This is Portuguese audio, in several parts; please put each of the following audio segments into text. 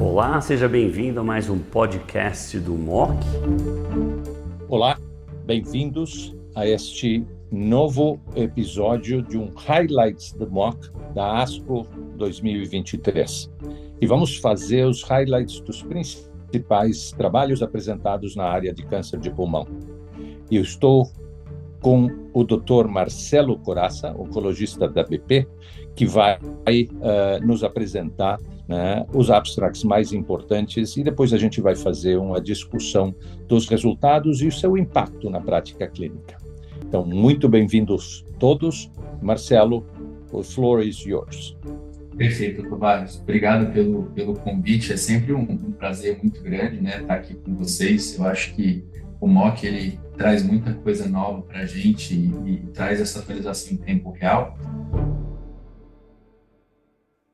Olá, seja bem-vindo a mais um podcast do MOC. Olá, bem-vindos a este novo episódio de um Highlights do MOC da ASCO 2023. E vamos fazer os highlights dos principais trabalhos apresentados na área de câncer de pulmão. E eu estou com o Dr. Marcelo Coraça, oncologista da BP, que vai uh, nos apresentar né, os abstracts mais importantes e depois a gente vai fazer uma discussão dos resultados e o seu impacto na prática clínica. Então, muito bem-vindos todos. Marcelo, o floor is yours. Perfeito, Tobias. Obrigado pelo, pelo convite. É sempre um, um, prazer muito grande né, estar aqui com vocês. Eu acho que o MOC ele traz muita coisa nova para a gente e, e traz essa atualização em tempo real.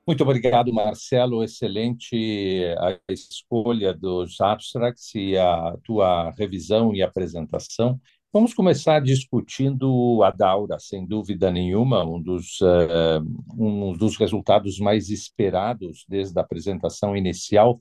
Muito obrigado, Marcelo. Excelente a escolha dos abstracts e a tua revisão e apresentação. Vamos começar discutindo a Daura, sem dúvida nenhuma, um dos, uh, um dos resultados mais esperados desde a apresentação inicial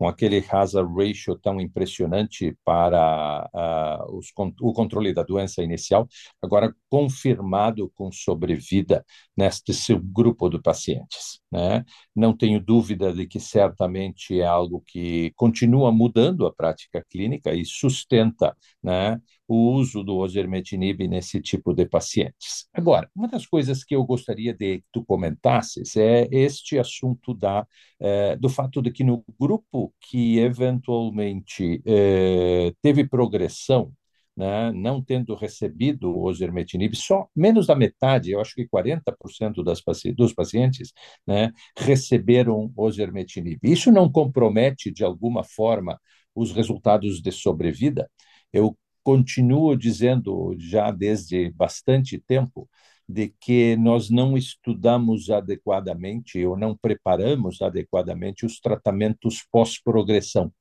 com aquele hazard ratio tão impressionante para uh, os, o controle da doença inicial, agora confirmado com sobrevida neste subgrupo de pacientes. Né? Não tenho dúvida de que certamente é algo que continua mudando a prática clínica e sustenta né, o uso do osimertinib nesse tipo de pacientes. Agora, uma das coisas que eu gostaria de que tu comentasses é este assunto da, eh, do fato de que no grupo que eventualmente eh, teve progressão, né, não tendo recebido o osimertinib, só menos da metade, eu acho que 40% das, dos pacientes né, receberam osimertinib. Isso não compromete, de alguma forma, os resultados de sobrevida? Eu continuo dizendo já desde bastante tempo de que nós não estudamos adequadamente ou não preparamos adequadamente os tratamentos pós-progressão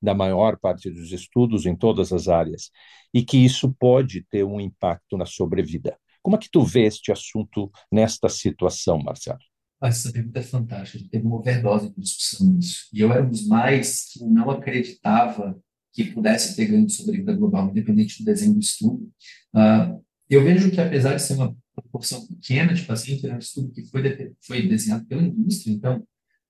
da maior parte dos estudos em todas as áreas e que isso pode ter um impacto na sobrevida. Como é que tu vê este assunto nesta situação, Marcelo? Essa pergunta é fantástica. Teve uma overdose de discussão nisso. E eu era um dos mais que não acreditava que pudesse ter ganho de sobrevida global, independente do desenho do estudo. Uh, eu vejo que, apesar de ser uma proporção pequena de pacientes, é um estudo que foi, foi desenhado pela indústria, então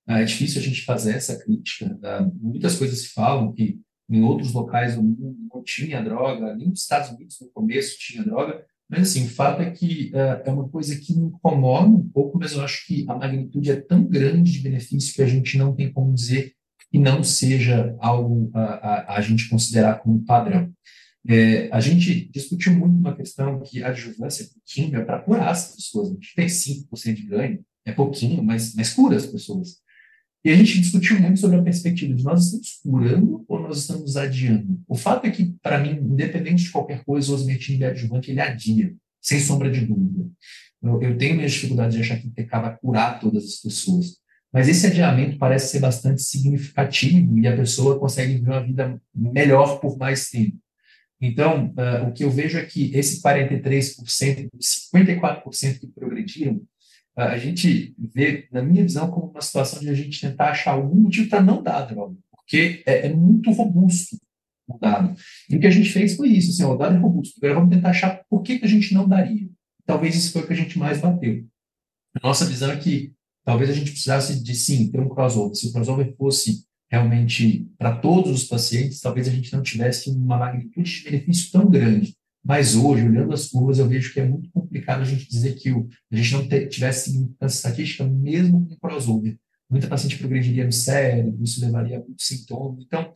uh, é difícil a gente fazer essa crítica. Uh, muitas coisas se falam que em outros locais do mundo não tinha droga, nem nos Estados Unidos no começo tinha droga, mas assim, o fato é que é uma coisa que me incomoda um pouco, mas eu acho que a magnitude é tão grande de benefício que a gente não tem como dizer e não seja algo a, a, a gente considerar como padrão. É, a gente discutiu muito uma questão que a adjuvância com química é para curar as pessoas. A gente tem 5% de ganho, é pouquinho, mas, mas cura as pessoas. E a gente discutiu muito sobre a perspectiva de nós estamos curando ou nós estamos adiando. O fato é que, para mim, independente de qualquer coisa, o osmetinib adjuvante, ele adia, sem sombra de dúvida. Eu, eu tenho minhas dificuldades de achar que TK vai curar todas as pessoas. Mas esse adiamento parece ser bastante significativo e a pessoa consegue viver uma vida melhor por mais tempo. Então, uh, o que eu vejo é que esse 43%, 54% que progrediram, uh, a gente vê, na minha visão, como uma situação de a gente tentar achar algum motivo para não dar a droga, porque é, é, muito robusto o dado. E o que a gente fez foi isso, assim, o dado é robusto, agora vamos tentar achar por que, que a gente não daria. Talvez isso foi o que a gente mais bateu. A nossa visão é que talvez a gente precisasse de, sim, ter um crossover. Se o crossover fosse realmente para todos os pacientes, talvez a gente não tivesse uma magnitude de benefício tão grande. Mas hoje, olhando as curvas, eu vejo que é muito complicado a gente dizer que a gente não tivesse significância estatística mesmo com crossover. Muita paciente progrediria no cérebro, isso levaria a sintomas. Então,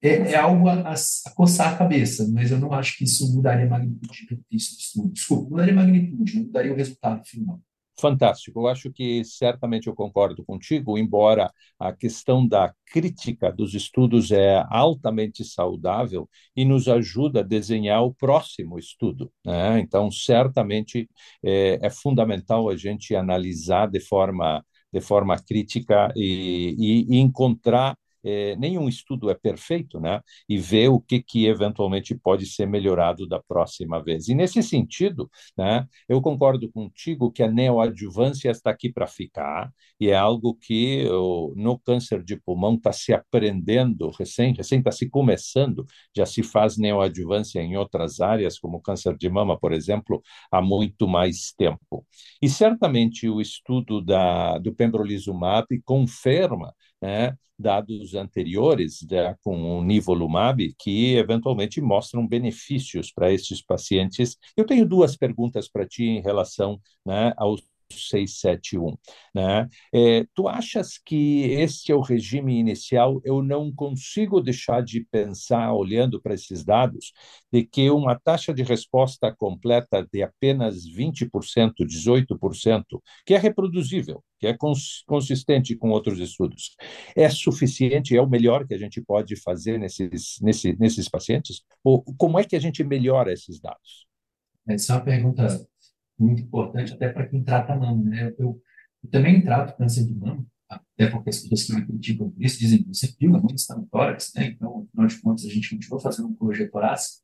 é, é algo a, a, coçar a cabeça, mas eu não acho que isso mudaria a magnitude de benefício do estudo. Desculpa, mudaria a magnitude, não mudaria o resultado final fantástico. Eu acho que certamente eu concordo contigo, embora a questão da crítica dos estudos é altamente saudável e nos ajuda a desenhar o próximo estudo. Né? Então, certamente é, é, fundamental a gente analisar de forma de forma crítica e, e, e encontrar é, nenhum estudo é perfeito, né? E ver o que, que eventualmente pode ser melhorado da próxima vez. E nesse sentido, né, eu concordo contigo que a neoadjuvância está aqui para ficar e é algo que no câncer de pulmão está se aprendendo recém, recém está se começando, já se faz neoadjuvância em outras áreas, como câncer de mama, por exemplo, há muito mais tempo. E certamente o estudo da, do pembrolizumab confirma né, dados anteriores né, com o nivolumab que eventualmente mostram benefícios para estes pacientes. Eu tenho duas perguntas para ti em relação né, aos 671. Né? É, tu achas que esse é o regime inicial? Eu não consigo deixar de pensar, olhando para esses dados, de que uma taxa de resposta completa de apenas 20%, 18%, que é reproduzível, que é cons consistente com outros estudos, é suficiente, é o melhor que a gente pode fazer nesses, nesse, nesses pacientes? Ou como é que a gente melhora esses dados? Essa é uma pergunta muito importante até para quem trata mama, né? Eu, eu, também trato câncer de mama, até porque as pessoas que me criticam por isso dizem, você viu, a mama está no tórax, né? Então, afinal de contas, a gente continua fazendo oncologia torácica.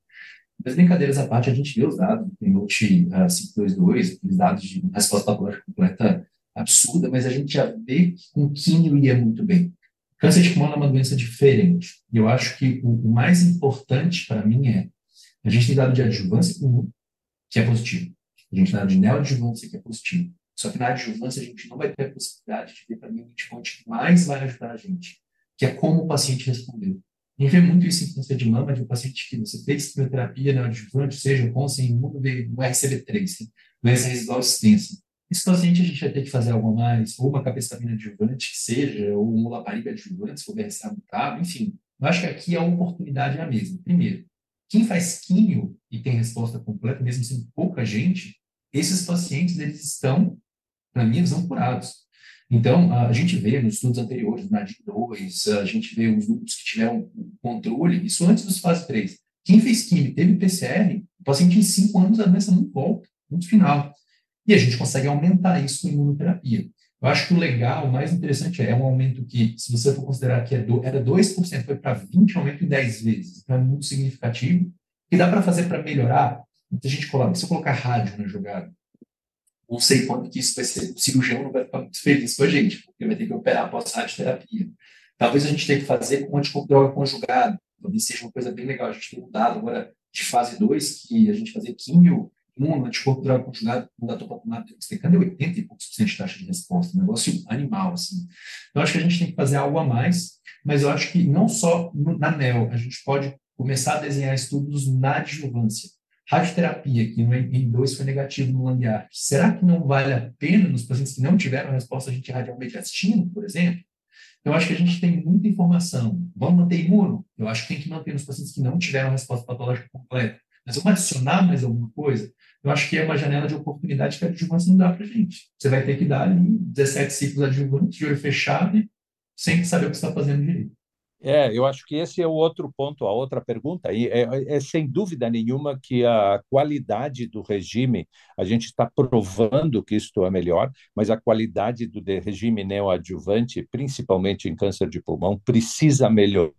Mas, brincadeiras à parte, a gente vê os dados do Note uh, 522, aqueles dados de resposta patológica completa absurda, mas a gente já vê que com químio ia muito bem. Câncer de pulmão é uma doença diferente. E eu acho que o, o mais importante para mim é a gente tem dado de adjuvância que é positivo. A gente na de neoadjuvância, que é positivo. Só que na adjuvância a gente não vai ter a possibilidade de ver para mim o que mais vai ajudar a gente, que é como o paciente respondeu. A gente vê muito isso em câncer de mama, de um paciente que você fez quimioterapia neoadjuvante, seja com sem imuno, no RCB3, doença residual extensa. Esse paciente a gente vai ter que fazer algo mais, ou uma cabeçamina adjuvante, que seja, ou um olaparib adjuvante, se for BRCA mutado, enfim. Eu acho que aqui a oportunidade é a mesma. Primeiro, quem faz químio e tem resposta completa, mesmo sendo pouca gente, esses pacientes eles estão, na minha visão, curados. Então, a gente vê nos estudos anteriores, na DIN2, a gente vê os grupos que tiveram controle, isso antes dos fase 3. Quem fez química teve PCR, o paciente em 5 anos a doença não volta, no final. E a gente consegue aumentar isso com imunoterapia. Eu acho que o legal, o mais interessante é, é um aumento que, se você for considerar que é era 2%, foi para 20%, aumento em 10 vezes. Então, é muito significativo. E dá para fazer para melhorar? Muita gente coloca, se eu colocar rádio na jogada, não sei quando que isso vai ser. O cirurgião não vai ficar muito feliz com a gente, porque vai ter que operar após radioterapia. Talvez a gente tenha que fazer com anticorpo droga conjugado. Talvez seja uma coisa bem legal. A gente tem um dado agora de fase 2, que a gente fazia químio, um anticorpo droga conjugado com datopatumab deruxtecano é 80 e poucos por cento de taxa de resposta. Um negócio animal, assim. Então, acho que a gente tem que fazer algo a mais, mas eu acho que não só na NEL, a gente pode começar a desenhar estudos na adjuvância. Radioterapia, que no M2 foi negativo no Landiar, será que não vale a pena nos pacientes que não tiveram resposta radial mediastino, por exemplo? Eu acho que a gente tem muita informação. Vamos manter imuno? Eu acho que tem que manter nos pacientes que não tiveram resposta patológica completa. Mas vamos adicionar mais alguma coisa? Eu acho que é uma janela de oportunidade que a adjuvância não dá para gente. Você vai ter que dar ali 17 ciclos adjuvantes, de olho fechado, sem saber o que está fazendo direito. É, eu acho que esse é o outro ponto, a outra pergunta. E é, é, é sem dúvida nenhuma que a qualidade do regime, a gente está provando que isto é melhor, mas a qualidade do regime neoadjuvante, principalmente em câncer de pulmão, precisa melhorar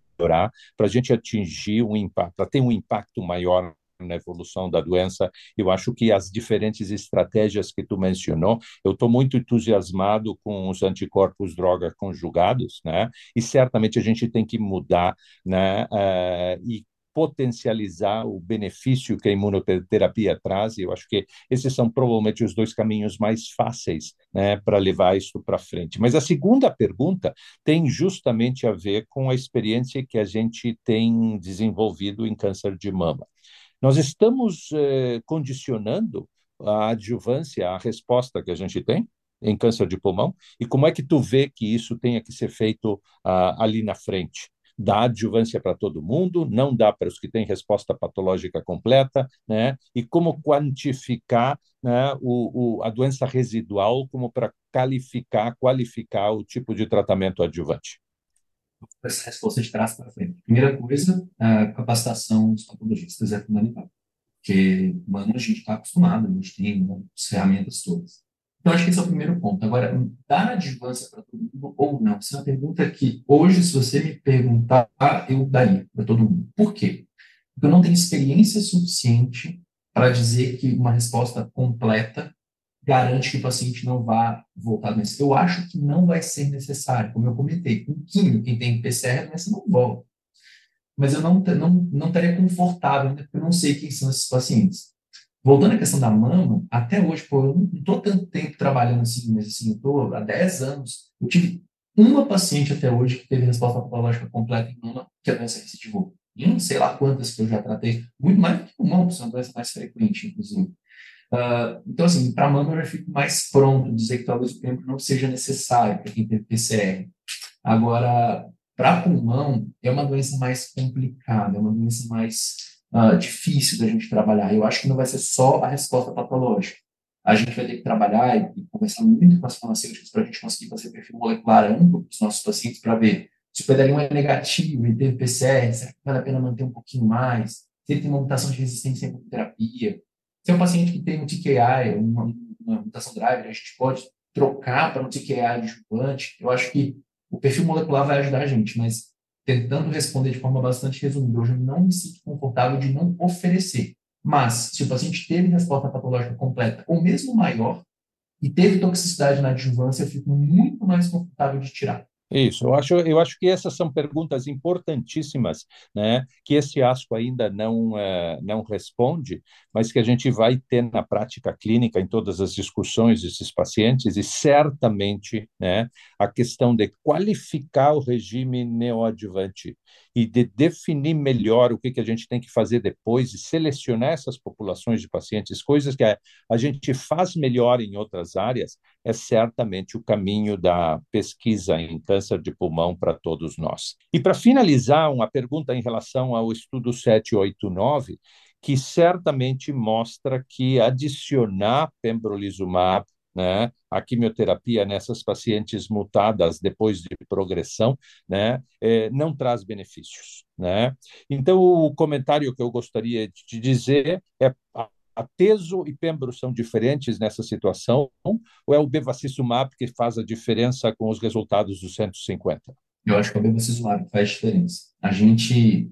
para a gente atingir um impacto, para ter um impacto maior na evolução da doença. Eu acho que as diferentes estratégias que tu mencionou, eu estou muito entusiasmado com os anticorpos droga conjugados, né? E certamente a gente tem que mudar, né? Uh, e potencializar o benefício que a imunoterapia traz. Eu acho que esses são provavelmente os dois caminhos mais fáceis né, para levar isso para frente. Mas a segunda pergunta tem justamente a ver com a experiência que a gente tem desenvolvido em câncer de mama. Nós estamos eh, condicionando a adjuvância à resposta que a gente tem em câncer de pulmão e como é que tu vê que isso tenha que ser feito ah, ali na frente? Dá adjuvância para todo mundo, não dá para os que têm resposta patológica completa, né? E como quantificar né, o, o, a doença residual como para qualificar, qualificar o tipo de tratamento adjuvante? Essa resposta de trás para frente. Primeira coisa, a capacitação dos patologistas é fundamental, porque humano a gente está acostumado, a gente tem né, as ferramentas todas. Então, acho que esse é o primeiro ponto. Agora, dar adjuvância para todo mundo ou não. Essa é uma pergunta que hoje, se você me perguntar, eu daria para todo mundo. Por quê? Porque eu não tenho experiência suficiente para dizer que uma resposta completa garante que o paciente não vá voltar doença. Eu acho que não vai ser necessário, como eu comentei. Com químio, quem tem PCR, a doença não volta. Mas eu não, não, não estaria confortável, né, porque eu não sei quem são esses pacientes. Voltando à questão da mama, até hoje, pô, eu não estou tanto tempo trabalhando assim, mas assim, eu estou há 10 anos. Eu tive uma paciente até hoje que teve resposta patológica completa em mama, que a doença recidivou. E não sei lá quantas que eu já tratei, muito mais do que pulmão, que é uma doença mais frequente, inclusive. Uh, então, assim, para mama eu fico mais pronto dizer que talvez o tempo não seja necessário para quem tem PCR. Agora, para pulmão, é uma doença mais complicada, é uma doença mais uh, difícil da gente trabalhar. Eu acho que não vai ser só a resposta patológica. A gente vai ter que trabalhar e, e conversar muito com as farmacêuticas para a gente conseguir fazer perfil molecular amplo para os nossos pacientes para ver se o pedalhinho é negativo e teve PCR, será que vale a pena manter um pouquinho mais? Se ele tem uma mutação de resistência à terapia. Se é um paciente que tem um TKI, uma, uma mutação driver, a gente pode trocar para um TKI adjuvante. Eu acho que o perfil molecular vai ajudar a gente, mas tentando responder de forma bastante resumida. Hoje eu não me sinto confortável de não oferecer. Mas, se o paciente teve resposta patológica completa ou mesmo maior, e teve toxicidade na adjuvância, eu fico muito mais confortável de tirar. Isso, eu acho, eu acho que essas são perguntas importantíssimas, né, que esse ASCO ainda não, uh, não responde, mas que a gente vai ter na prática clínica em todas as discussões desses pacientes, e certamente né, a questão de qualificar o regime neoadjuvante e de definir melhor o que, que a gente tem que fazer depois e selecionar essas populações de pacientes, coisas que a, a gente faz melhor em outras áreas, é certamente o caminho da pesquisa em câncer de pulmão para todos nós. E para finalizar, uma pergunta em relação ao estudo 789, que certamente mostra que adicionar pembrolizumab né, a quimioterapia nessas pacientes mutadas depois de progressão, né, é, não traz benefícios, né? Então o comentário que eu gostaria de dizer é a teso e pembro são diferentes nessa situação ou é o bevacizumab que faz a diferença com os resultados dos 150? Eu acho que é o bevacizumab faz diferença. A gente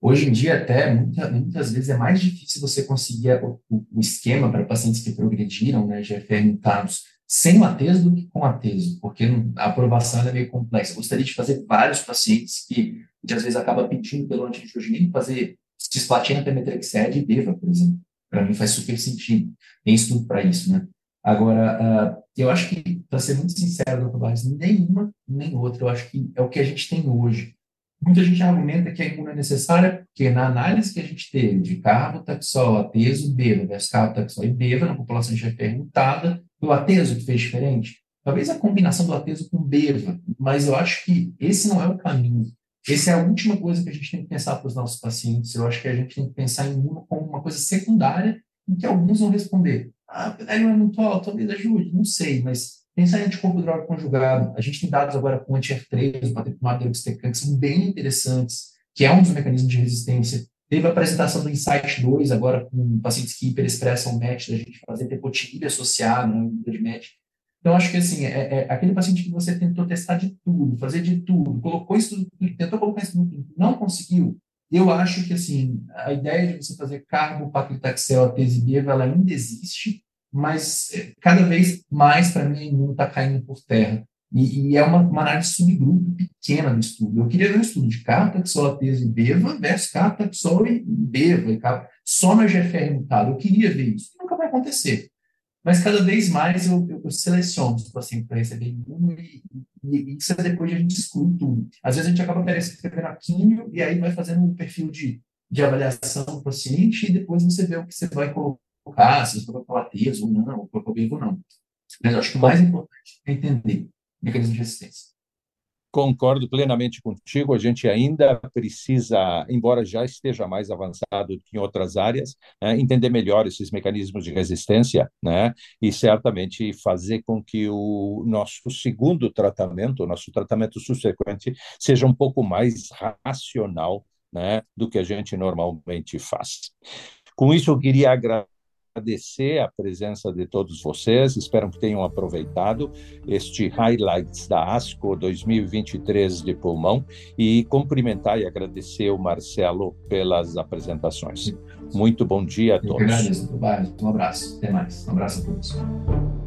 Hoje em dia, até, muita, muitas vezes é mais difícil você conseguir o, o esquema para pacientes que progrediram, né, GFR mutados, sem o ateso do que com ateso, porque a aprovação é meio complexa. Eu gostaria de fazer vários pacientes que, que às vezes acaba pedindo pelo antiangiogênico fazer cisplatina, pemetrexed e beva, por exemplo. Para mim faz super sentido. Tem estudo para isso, né? Agora, uh, eu acho que, para ser muito sincero, doutor Barres, nenhuma nem outra. Eu acho que é o que a gente tem hoje. Muita gente argumenta que a imuna é necessária porque na análise que a gente teve de carbotaxol, ateso, beva, versus carbotaxol e beva na população GFR mutada, foi o ateso que fez diferente. Talvez a combinação do ateso com beva, mas eu acho que esse não é o caminho. Essa é a última coisa que a gente tem que pensar para os nossos pacientes. Eu acho que a gente tem que pensar em imuno como uma coisa secundária em que alguns vão responder. Ah, ele não é muito alto, talvez ajude, não sei, mas Pensar em anticorpo droga conjugado. A gente tem dados agora com anti-F3, patritumab deruxtecan, que são bem interessantes, que é um dos mecanismos de resistência. Teve a apresentação do Insight 2, agora com pacientes que hiperexpressam MET, da gente fazer tepotinib associado, né, de MET. Então, acho que, assim, é, é, aquele paciente que você tentou testar de tudo, fazer de tudo, colocou isso, tentou colocar isso tudo, não conseguiu. Eu acho que, assim, a ideia de você fazer carbo, paclitaxel, atesibeva, ela ainda existe, mas é, cada vez mais, para mim, o mundo está caindo por terra. E, e, é uma, uma análise subgrupo pequena do estudo. Eu queria ver um estudo de cartaxolatese e beva versus cartaxol e beva, e só na GFR mutado. Eu queria ver isso. Nunca vai acontecer. Mas cada vez mais eu, eu, eu seleciono os pacientes para receber imuno e, e, isso é depois de a gente exclui tudo. Às vezes a gente acaba prescrevendo a químio e aí vai fazendo um perfil de, de avaliação do paciente e depois você vê o que você vai colocar colocar, se você vai falar teso ou não, ou corpo ou não. Mas eu acho que o mais importante é entender o mecanismo de resistência. Concordo plenamente contigo. A gente ainda precisa, embora já esteja mais avançado que em outras áreas, né, entender melhor esses mecanismos de resistência, né, e certamente fazer com que o nosso segundo tratamento, o nosso tratamento subsequente, seja um pouco mais racional, né, do que a gente normalmente faz. Com isso, eu queria agradecer agradecer a presença de todos vocês, espero que tenham aproveitado este Highlights da ASCO 2023 de pulmão e cumprimentar e agradecer o Marcelo pelas apresentações. Muito bom dia a todos. Eu agradeço, Um abraço. Até mais. Um abraço a todos.